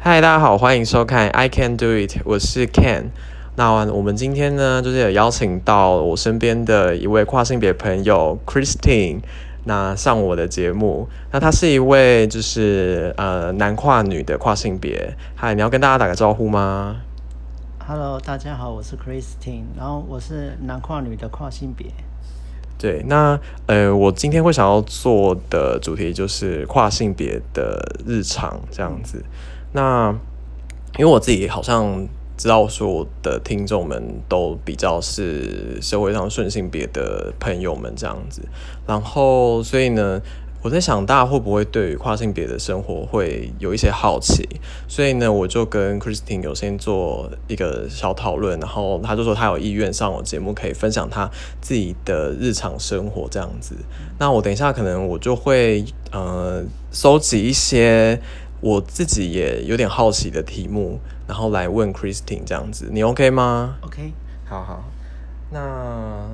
嗨，大家好，欢迎收看 I Can Do It，我是 Ken。那我们今天呢，就是有邀请到我身边的一位跨性别朋友 Christine，那上我的节目。那她是一位就是呃男跨女的跨性别。嗨，你要跟大家打个招呼吗？Hello，大家好，我是 Christine，然后我是男跨女的跨性别。对，那呃，我今天会想要做的主题就是跨性别的日常这样子。那因为我自己好像知道说我的听众们都比较是社会上顺性别的朋友们这样子，然后所以呢，我在想大家会不会对于跨性别的生活会有一些好奇，所以呢，我就跟 Christine 有先做一个小讨论，然后他就说他有意愿上我节目可以分享他自己的日常生活这样子。那我等一下可能我就会呃收集一些。我自己也有点好奇的题目，然后来问 Christine 这样子，你 OK 吗？OK，好好。那，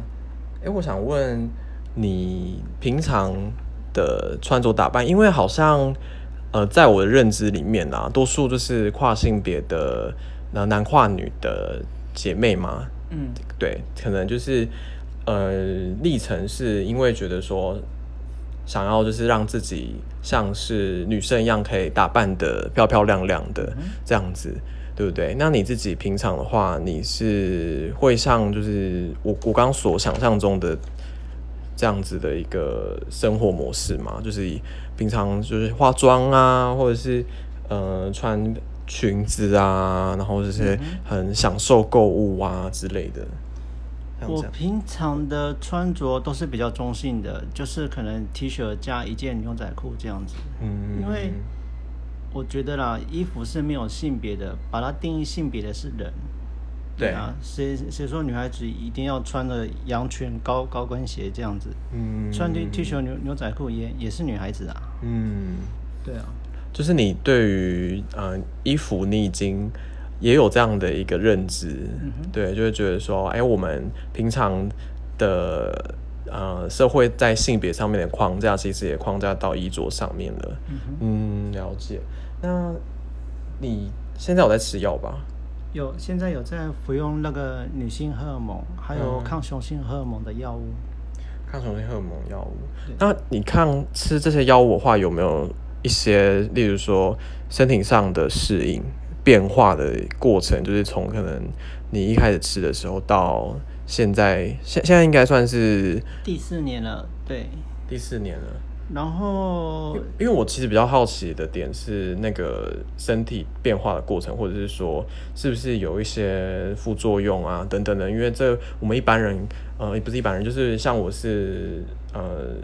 哎，我想问你平常的穿着打扮，因为好像呃，在我的认知里面啊，多数就是跨性别的男男跨女的姐妹嘛。嗯，对，可能就是呃，历程是因为觉得说。想要就是让自己像是女生一样，可以打扮的漂漂亮亮的这样子，对不对？那你自己平常的话，你是会像就是我我刚所想象中的这样子的一个生活模式吗？就是平常就是化妆啊，或者是呃穿裙子啊，然后这些很享受购物啊之类的。我平常的穿着都是比较中性的，就是可能 T 恤加一件牛仔裤这样子。嗯，因为我觉得啦，衣服是没有性别的，把它定义性别的是人。对啊，谁谁说女孩子一定要穿的羊圈高高跟鞋这样子？嗯，穿 T T 恤牛牛仔裤也也是女孩子啊。嗯，对啊，就是你对于呃衣服你已经。也有这样的一个认知，对，就会觉得说，哎，我们平常的呃社会在性别上面的框架，其实也框架到衣着上面了。嗯，了解。那你现在有在吃药吧？有，现在有在服用那个女性荷尔蒙，还有抗雄性荷尔蒙的药物。抗雄性荷尔蒙药物。那你抗吃这些药物的话，有没有一些，例如说身体上的适应？变化的过程，就是从可能你一开始吃的时候到现在，现现在应该算是第四年了，对，第四年了。然后，因为我其实比较好奇的点是那个身体变化的过程，或者是说是不是有一些副作用啊等等的。因为这我们一般人，呃，也不是一般人，就是像我是呃。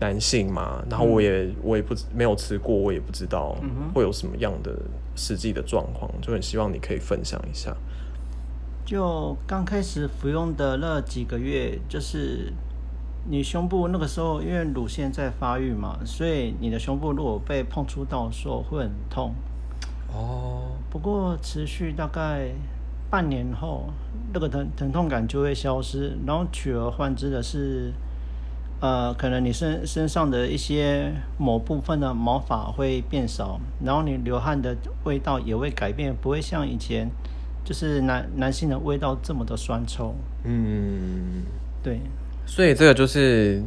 男性嘛，然后我也我也不没有吃过，我也不知道会有什么样的实际的状况，就很希望你可以分享一下。就刚开始服用的那几个月，就是你胸部那个时候，因为乳腺在发育嘛，所以你的胸部如果被碰触到的时候会很痛。哦。不过持续大概半年后，那个疼疼痛感就会消失，然后取而换之的是。呃，可能你身身上的一些某部分的毛发会变少，然后你流汗的味道也会改变，不会像以前就是男男性的味道这么的酸臭。嗯，对。所以这个就是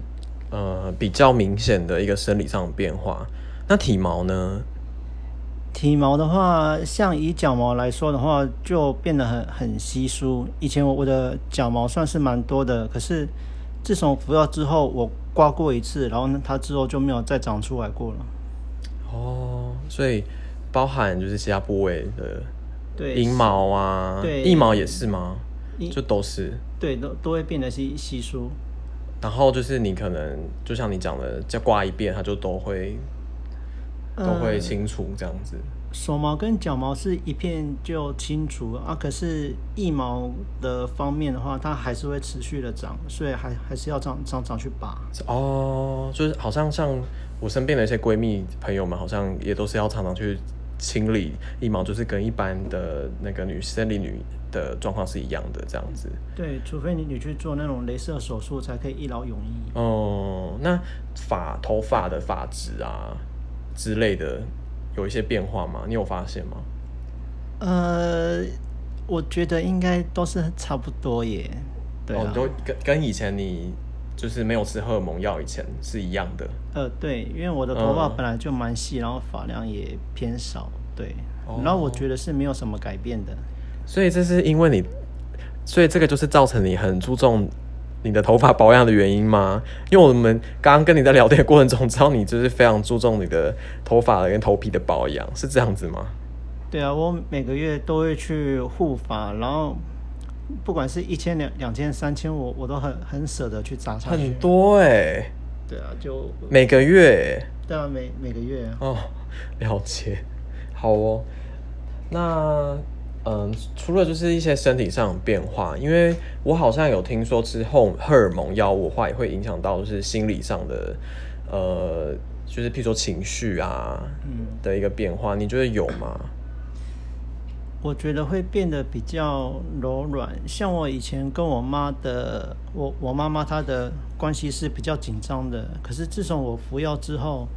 呃比较明显的一个生理上的变化。那体毛呢？体毛的话，像以脚毛来说的话，就变得很很稀疏。以前我我的脚毛算是蛮多的，可是。自从服药之后，我刮过一次，然后呢，它之后就没有再长出来过了。哦，所以包含就是其他部位的，对，阴毛啊，对，腋毛也是吗？就都是，对，都都会变得稀稀疏。然后就是你可能就像你讲的，再刮一遍，它就都会都会清除这样子。手毛跟脚毛是一片就清除啊，可是腋毛的方面的话，它还是会持续的长，所以还还是要长长长去拔。哦，就是好像像我身边的一些闺蜜朋友们，好像也都是要常常去清理腋毛，就是跟一般的那个女生理女的状况是一样的这样子。对，除非你你去做那种镭射手术，才可以一劳永逸。哦，那发头发的发质啊之类的。有一些变化吗？你有发现吗？呃，我觉得应该都是差不多耶。对哦，啊你，都跟跟以前你就是没有吃荷尔蒙药以前是一样的。呃，对，因为我的头发嗯本来就蛮细，然后发量也偏少，对。哦然后我觉得是没有什么改变的。所以这是因为你，所以这个就是造成你很注重你的头发保养的原因吗？因为我们刚刚跟你在聊天的过程中，知道你就是非常注重你的头发跟头皮的保养，是这样子吗？对啊，我每个月都会去护发，然后不管是一千、两两千、三千，我我都很很舍得去砸下去。很。多哎、对啊，就每个月对啊，每每个月啊。哦，了解，好哦。那嗯，除了就是一些身体上的变化，因为我好像有听说之后荷尔蒙药物的话，也会影响到就是心理上的呃，就是譬如说情绪啊嗯的一个变化，你觉得有吗？我觉得会变得比较柔软。像我以前跟我妈的，我我妈妈她的关系是比较紧张的，可是自从我服药之后，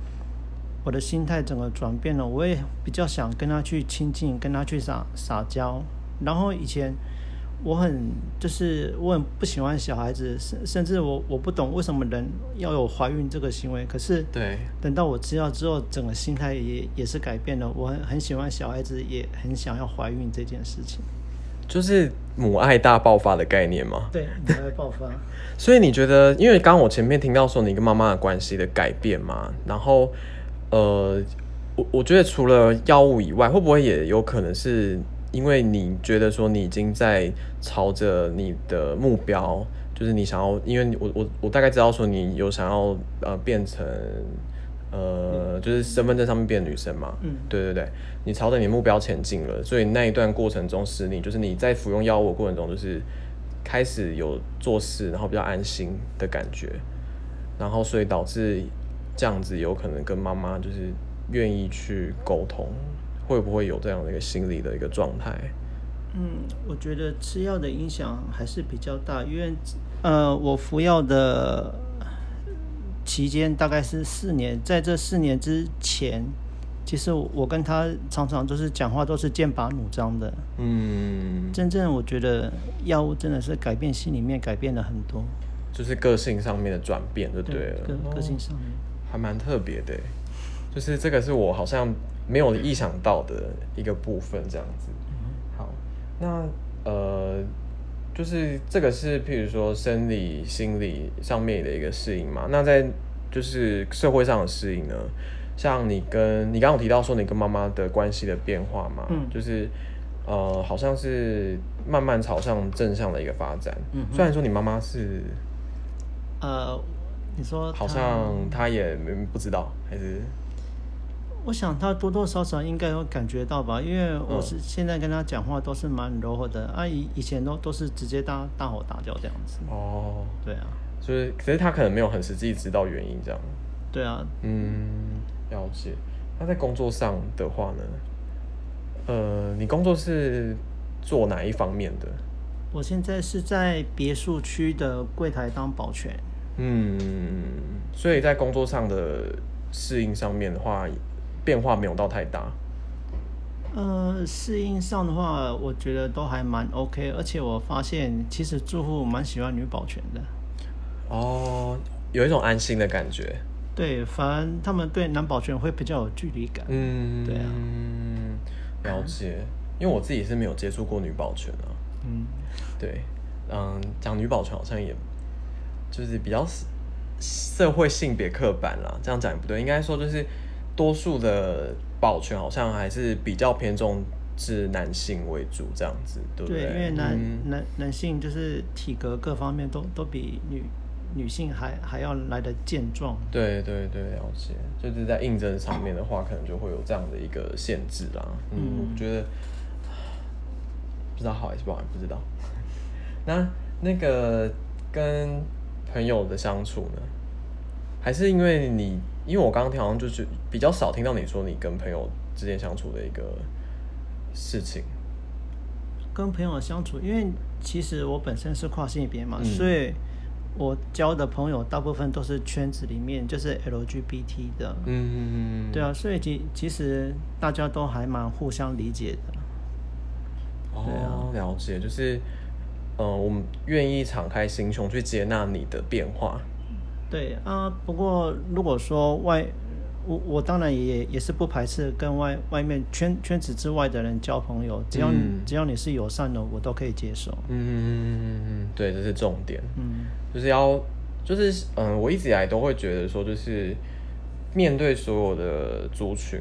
我的心态整个转变了，我也比较想跟他去亲近，跟他去撒撒娇。然后以前我很就是我很不喜欢小孩子，甚甚至我我不懂为什么人要有怀孕这个行为，可是对，等到我知道之后，整个心态也也是改变了。我很很喜欢小孩子，也很想要怀孕这件事情。就是母爱大爆发的概念吗？对，母爱爆发。所以你觉得，因为刚刚我前面听到说你跟妈妈的关系的改变嘛，然后呃，我我觉得除了药物以外，会不会也有可能是因为你觉得说你已经在朝着你的目标，就是你想要，因为我我我大概知道说你有想要呃变成呃就是身份证上面变女生嘛，嗯。对对对，你朝着你目标前进了，所以那一段过程中是你就是你在服用药物的过程中，就是开始有做事，然后比较安心的感觉，然后所以导致这样子有可能跟妈妈就是愿意去沟通，会不会有这样的一个心理的一个状态？嗯，我觉得吃药的影响还是比较大，因为呃，我服药的期间大概是四年，在这四年之前，其实我跟他常常都是讲话都是剑拔弩张的。嗯，真正我觉得药物真的是改变心里面改变了很多，就是个性上面的转变就对了，个个性上面。还蛮特别的，就是这个是我好像没有意想到的一个部分，这样子。好，那呃，就是这个是譬如说生理、心理上面的一个适应嘛。那在就是社会上的适应呢，像你跟你刚刚有提到说你跟妈妈的关系的变化嘛，嗯就是呃，好像是慢慢朝向正向的一个发展。嗯虽然说你妈妈是呃，你说好像他也没不知道，还是我想他多多少少应该有感觉到吧，因为嗯我是现在跟他讲话都是蛮柔和的，啊以以前都都是直接大大吼大叫这样子。哦，对啊，就是可是他可能没有很实际知道原因这样。对啊，嗯，了解。那在工作上的话呢？呃，你工作是做哪一方面的？我现在是在别墅区的柜台当保全。嗯，所以在工作上的适应上面的话，变化没有到太大。呃，适应上的话，我觉得都还蛮 OK，而且我发现其实住户蛮喜欢女保全的。哦，有一种安心的感觉。对，反而他们对男保全会比较有距离感。嗯，对啊，了解。因为我自己是没有接触过女保全啊。嗯，对，嗯，讲女保全好像也就是比较社社会性别刻板啦，这样讲也不对，应该说就是多数的保全好像还是比较偏重是男性为主这样子，对不对，对？因为男、嗯男男性就是体格各方面都都比女女性还还要来的健壮。对对对，了解。就是在应征上面的话，可能就会有这样的一个限制啦。嗯，嗯我觉得不知道好还是不好，不知道。那那个跟朋友的相处呢，还是因为你，因为我刚刚听好像就是比较少听到你说你跟朋友之间相处的一个事情。跟朋友相处，因为其实我本身是跨性别嘛，嗯。所以我交的朋友大部分都是圈子里面就是 LGBT 的，嗯嗯嗯，对啊，所以其其实大家都还蛮互相理解的。哦，了解，就是，呃，我们愿意敞开心胸去接纳你的变化。对啊，不过如果说外，我我当然也也是不排斥跟外外面圈圈子之外的人交朋友，只要、嗯只要你是友善的，我都可以接受。嗯嗯嗯嗯嗯，对，这是重点。嗯就是要，就是嗯，我一直以来都会觉得说，就是面对所有的族群，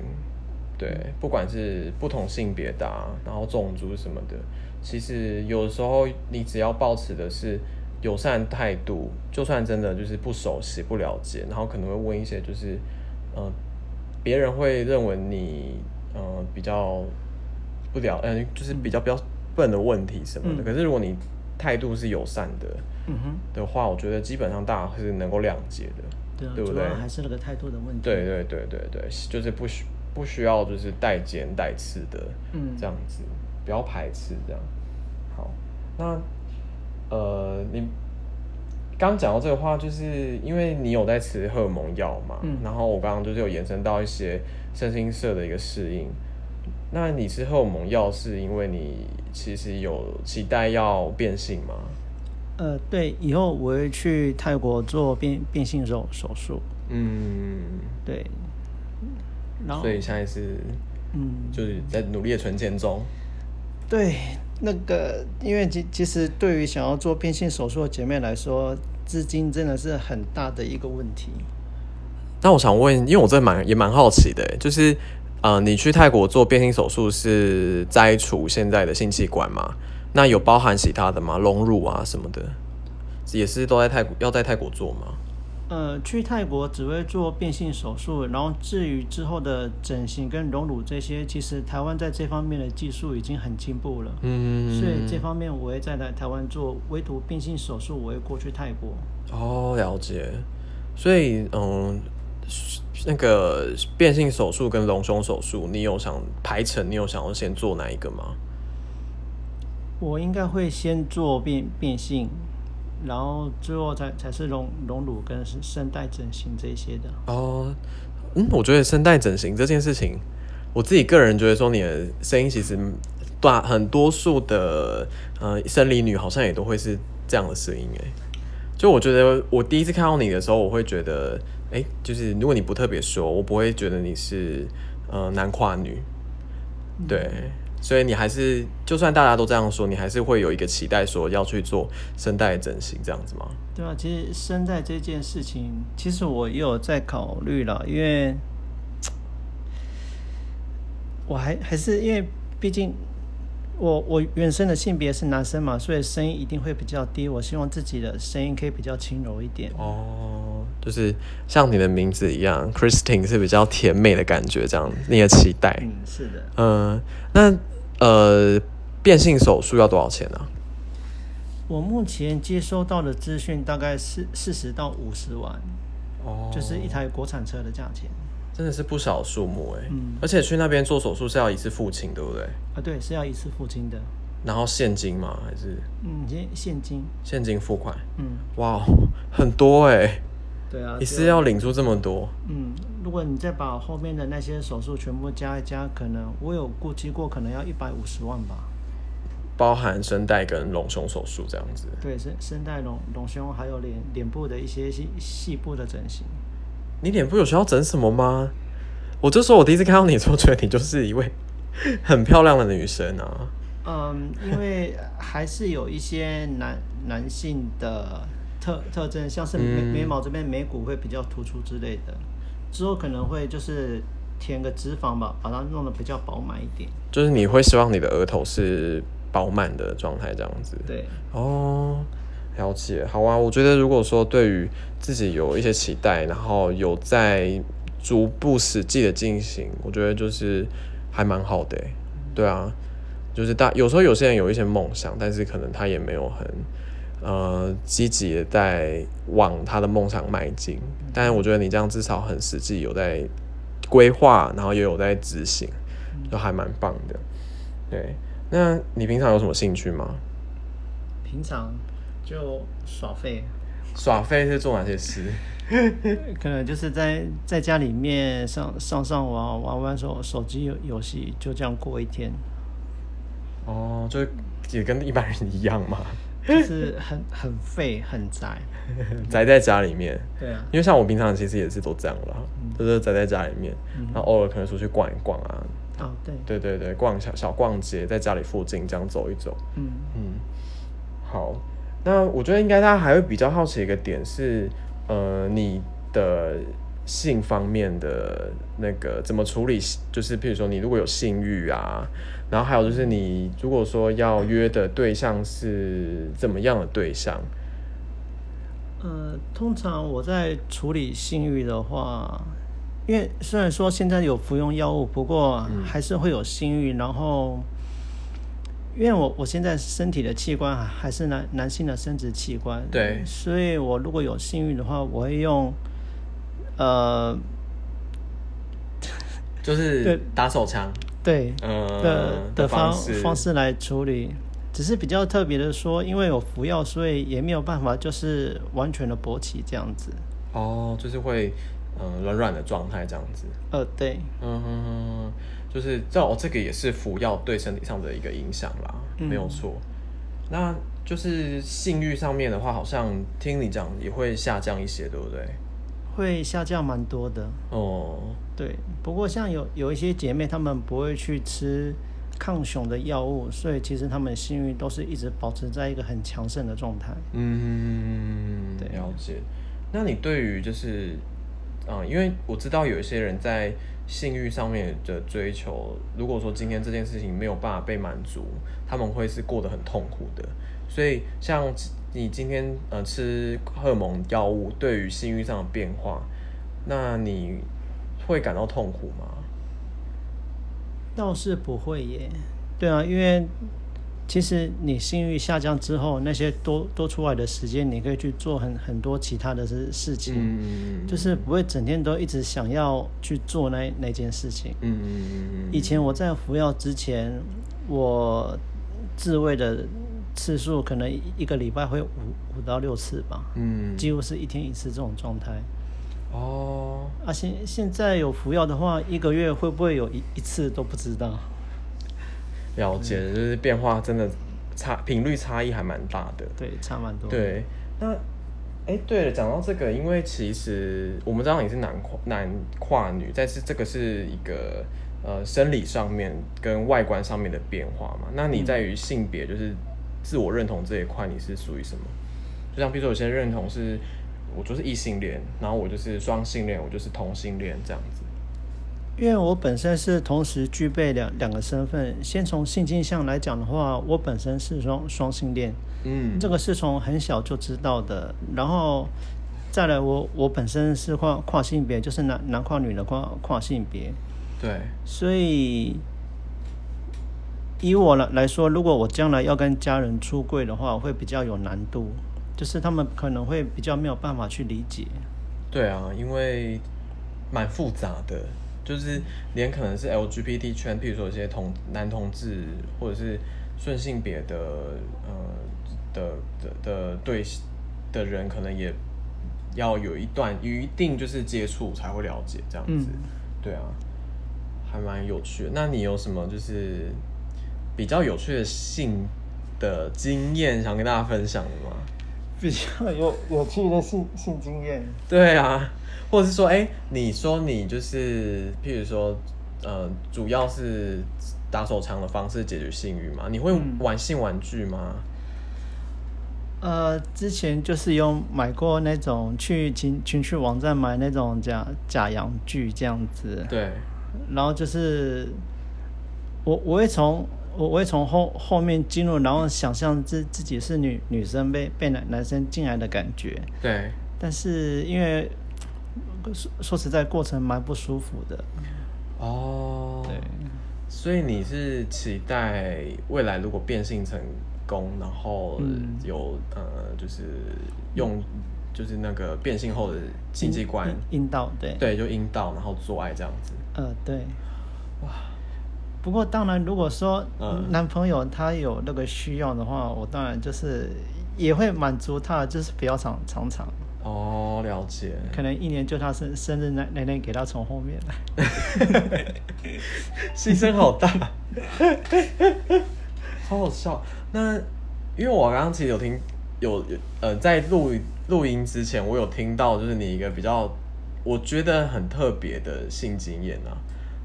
对，不管是不同性别的、啊，然后种族什么的，其实有时候你只要保持的是友善态度，就算真的就是不熟悉、不了解，然后可能会问一些就是，呃，别人会认为你呃比较不了，嗯、就是比较比较笨的问题什么的。嗯可是如果你态度是友善的，嗯哼，的话，我觉得基本上大家是能够谅解的，对啊，对不对主要还是那个态度的问题。对对对对对，就是不需不需要就是带尖带刺的，嗯这样子，不要排斥这样。好，那呃，你刚讲到这个话，就是因为你有在吃荷尔蒙药嘛，嗯然后我刚刚就是有延伸到一些身心社的一个适应。那你吃荷尔蒙药是因为你其实有期待要变性吗？呃，对，以后我会去泰国做变变性手手术。嗯，对，然后所以现在是嗯，就是在努力的存钱中。对，那个，因为其其实对于想要做变性手术的姐妹来说，资金真的是很大的一个问题。那我想问，因为我真的蛮也蛮好奇的，就是呃，你去泰国做变性手术是摘除现在的性器官吗？那有包含其他的吗？隆乳啊什么的，也是都在泰国要在泰国做吗？呃，去泰国只会做变性手术，然后至于之后的整形跟隆乳这些，其实台湾在这方面的技术已经很进步了。嗯，所以这方面我会再来台湾做，唯独变性手术我会过去泰国。哦，了解。所以嗯，那个变性手术跟隆胸手术，你有想排程？你有想要先做哪一个吗？我应该会先做变变性，然后最后才才是隆隆乳跟声带整形这些的。哦，嗯，我觉得声带整形这件事情，我自己个人觉得说，你的声音其实大很多数的呃生理女好像也都会是这样的声音诶。就我觉得我第一次看到你的时候，我会觉得，哎、就是如果你不特别说，我不会觉得你是呃男跨女，对。所以你还是，就算大家都这样说，你还是会有一个期待，说要去做声带整形这样子吗？对啊，其实声带这件事情，其实我也有在考虑了，因为我还还是因为毕竟我我原生的性别是男生嘛，所以声音一定会比较低。我希望自己的声音可以比较轻柔一点。哦，就是像你的名字一样，Christine 是比较甜美的感觉，这样你的期待。嗯，是的。嗯、那呃，变性手术要多少钱呢、啊？我目前接收到的资讯大概是四十到五十万，哦就是一台国产车的价钱。真的是不少数目哎。嗯而且去那边做手术是要一次付清，对不对？啊，对，是要一次付清的。然后现金吗？还是嗯，现现金。现金付款？嗯，哇，很多哎！对啊。一就次要领出这么多？嗯，如果你再把后面的那些手术全部加一加，可能我有估计过，可能要一百五十万吧。包含声带跟隆胸手术这样子。对，声声带隆隆胸，还有脸脸部的一些细细部的整形。你脸部有需要整什么吗？我就说我第一次看到你的时候，觉得你就是一位 很漂亮的女生啊。嗯，因为还是有一些男男性的特特征，像是眉、嗯眉毛这边眉骨会比较突出之类的，之后可能会就是填个脂肪吧，把它弄得比较饱满一点。就是你会希望你的额头是饱满的状态，这样子。对，哦，了解。好啊，我觉得如果说对于自己有一些期待，然后有在逐步实际的进行，我觉得就是还蛮好的欸。对啊，就是大有时候有些人有一些梦想，但是可能他也没有很呃积极的在往他的梦想迈进。但是我觉得你这样至少很实际，有在规划，然后也有在执行，就还蛮棒的。对，那你平常有什么兴趣吗？平常就耍废。耍废是做哪些事？可能就是在在家里面上上上网玩玩手手机游游戏，就这样过一天，哦，就也跟一般人一样嘛，就是很很废很宅。宅在家里面。对啊，因为像我平常其实也是都这样啦，就是宅在家里面，然后偶尔可能出去逛一逛啊，哦对，对对对，逛小小逛街，在家里附近这样走一走。嗯。嗯，好，那我觉得应该大家还会比较好奇一个点是，呃，你的性方面的那个怎么处理，就是譬如说你如果有性欲啊，然后还有就是你如果说要约的对象是怎么样的对象？呃，通常我在处理性欲的话，因为虽然说现在有服用药物，不过还是会有性欲。然后，因为我我现在身体的器官还是男男性的生殖器官，对所以我如果有性欲的话，我会用呃就是打手枪，对呃的的方式方式来处理。只是比较特别的说，因为有服药，所以也没有办法就是完全的勃起这样子。哦，就是会嗯软软的状态这样子。呃，对，嗯哼哼，就是这哦，这个也是服药对身体上的一个影响啦，嗯没有错。那就是性欲上面的话，好像听你讲也会下降一些，对不对？会下降蛮多的。哦，对，不过像有有一些姐妹，她们不会去吃抗雄的药物，所以其实她们性欲都是一直保持在一个很强盛的状态。嗯，对了解。那你对于就是，嗯，因为我知道有一些人在性欲上面的追求，如果说今天这件事情没有办法被满足，他们会是过得很痛苦的。所以，像你今天呃吃荷尔蒙药物对于性欲上的变化，那你会感到痛苦吗？倒是不会耶。对啊，因为其实你性欲下降之后，那些多多出来的时间，你可以去做很很多其他的事事情，嗯就是不会整天都一直想要去做那那件事情。嗯嗯嗯以前我在服药之前，我自慰的次数可能一个礼拜会五五到六次吧，嗯几乎是一天一次这种状态。哦，啊，现现在有服药的话，一个月会不会有一一次都不知道。了解，就是变化真的差频率差异还蛮大的。对，差蛮多。，对，那哎，对了，讲到这个，因为其实我们知道你是男跨男跨女，但是这个是一个呃生理上面跟外观上面的变化嘛。那你在于性别就是自我认同这一块，你是属于什么？就像比如说有些认同是我就是异性恋，然后我就是双性恋，我就是同性恋这样子。因为我本身是同时具备两两个身份。先从性倾向来讲的话，我本身是双双性恋，嗯，这个是从很小就知道的。然后再来我，我本身是跨跨性别，就是男男跨女的跨跨性别。对，所以以我来来说，如果我将来要跟家人出柜的话，会比较有难度，就是他们可能会比较没有办法去理解。对啊，因为蛮复杂的，就是连可能是 LGBT 圈，譬如说一些同男同志或者是顺性别的呃的的的对的人，可能也要有一段有一定就是接触才会了解这样子。嗯对啊，还蛮有趣的。那你有什么就是比较有趣的性的经验想跟大家分享的吗？比较有有趣的性性经验。对啊，或者是说，哎、你说你就是，譬如说，呃，主要是打手枪的方式解决性欲嘛？你会嗯。玩性玩具吗？呃，之前就是有买过那种去情情趣网站买那种假假洋具这样子，对，然后就是我我会从我我会从后后面进入，然后想象自自己是女女生被被男男生进来的感觉，对，但是因为说说实在过程蛮不舒服的，哦，对，所以你是期待未来如果变性成功，然后嗯。有、呃，就是用就是那个变性后的性器官，阴阴道对，对，就阴道，然后做爱这样子。呃对。哇，不过当然，如果说嗯。男朋友他有那个需要的话，我当然就是也会满足他，就是不要常常常，哦，了解。可能一年就他生生日那那天给他从后面来。牺牲好大，好好笑。那因为我刚刚其实有听有有呃在录录音之前，我有听到就是你一个比较我觉得很特别的性经验啊，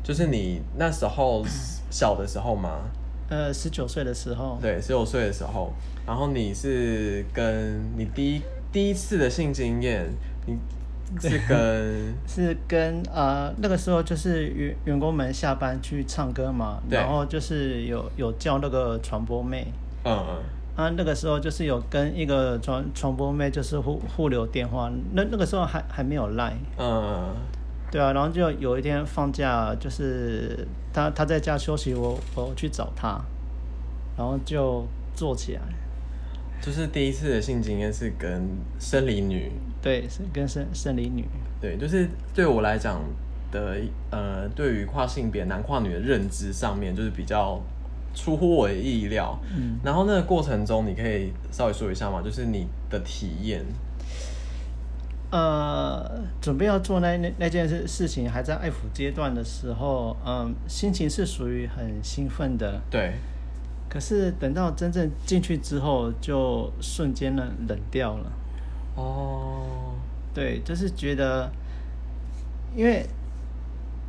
就是你那时候 小的时候嘛，呃，十九岁的时候，对，十九岁的时候，然后你是跟你第一第一次的性经验，你 是跟 是跟呃那个时候就是员员工们下班去唱歌嘛，然后就是有有叫那个传播妹，嗯嗯。啊那个时候就是有跟一个传传播妹就是互互留电话，那那个时候还还没有 line，嗯对啊，然后就有一天放假，就是他他在家休息，我我去找他，然后就做起来，就是第一次的性经验是跟生理女，对，是跟生生理女，对，就是对我来讲的呃，对于跨性别男跨女的认知上面，就是比较出乎我的意料。嗯，然后那个过程中，你可以稍微说一下吗？就是你的体验。呃，准备要做那那那件事事情，还在爱抚阶段的时候，嗯，心情是属于很兴奋的，对，可是等到真正进去之后，就瞬间冷冷掉了。哦，对，就是觉得，因为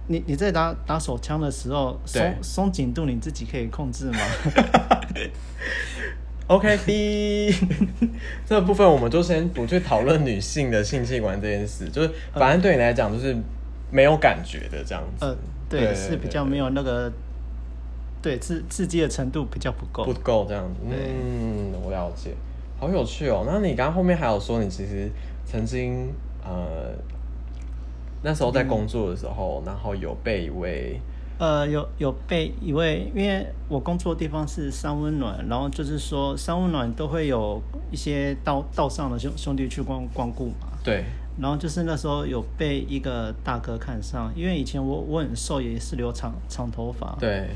你你在打打手枪的时候，松松紧度你自己可以控制吗？OK，第 一这部分我们就先不去讨论女性的性器官这件事，就是反正对你来讲就是没有感觉的这样子。呃，对，对是比较没有那个，对刺刺激的程度比较不够。不够这样子。嗯，我了解，好有趣哦。那你刚刚后面还有说，你其实曾经呃那时候在工作的时候，然后有被一位呃，有有被一位，因为我工作的地方是三温暖，然后就是说三温暖都会有一些道道上的兄兄弟去光光顾嘛，对然后就是那时候有被一个大哥看上，因为以前我我很瘦，也是留长长头发，，对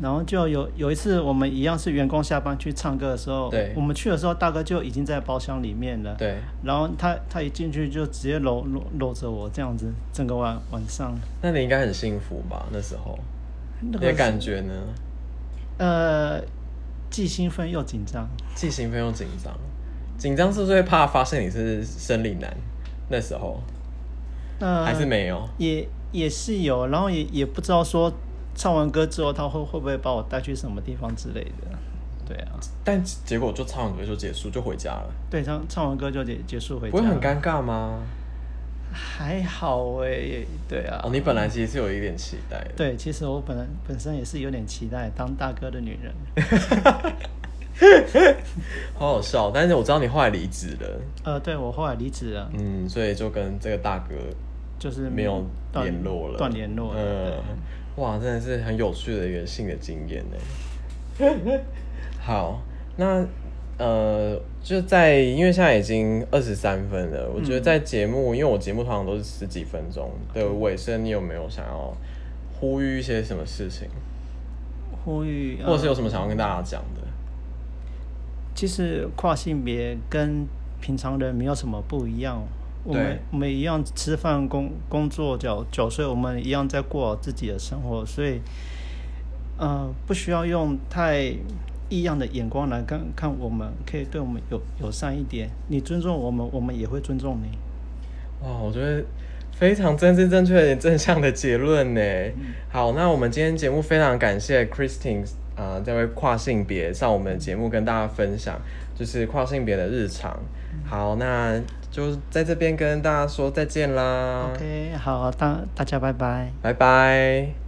然后就有有一次我们一样是员工下班去唱歌的时候，对我们去的时候大哥就已经在包厢里面了，对，然后他他一进去就直接搂搂搂着我这样子，整个晚晚上那你应该很幸福吧？那时候那个你的感觉呢？呃，既兴奋又紧张。既兴奋又紧张，紧张是不是会怕发现你是生理男？那时候呃，还是没有？也也是有，然后也也不知道说唱完歌之后他会会不会把我带去什么地方之类的。对啊，但结果就唱完歌就结束，就回家了，对，唱唱完歌就结结束回家。不会很尴尬吗？还好哎、对啊。哦，你本来其实是有一点期待的。对，其实我本来本身也是有点期待当大哥的女人。好好笑，但是我知道你后来离职了，呃，对我后来离职了，嗯，所以就跟这个大哥就是没有断联络了，断联络了。嗯，哇，真的是很有趣的一个性的经验呢。好，那呃，就在因为现在已经二十三分了，我觉得在节目，因为我节目通常都是十几分钟的尾声，你有没有想要呼吁一些什么事情，呼吁，或者是有呃什么想要跟大家讲的？其实跨性别跟平常人没有什么不一样，我对们我们一样吃饭、工工作、缴缴税，我们一样在过好自己的生活，所以，呃，不需要用太异样的眼光来看看我们，可以对我们友友善一点。你尊重我们，我们也会尊重你。哇，我觉得非常真知正确、正向的结论呢。好，那我们今天节目非常感谢 Christine 啊、呃这位跨性别上我们的节目跟大家分享，就是跨性别的日常。好，那就在这边跟大家说再见啦 OK，好，大大家拜拜。拜拜。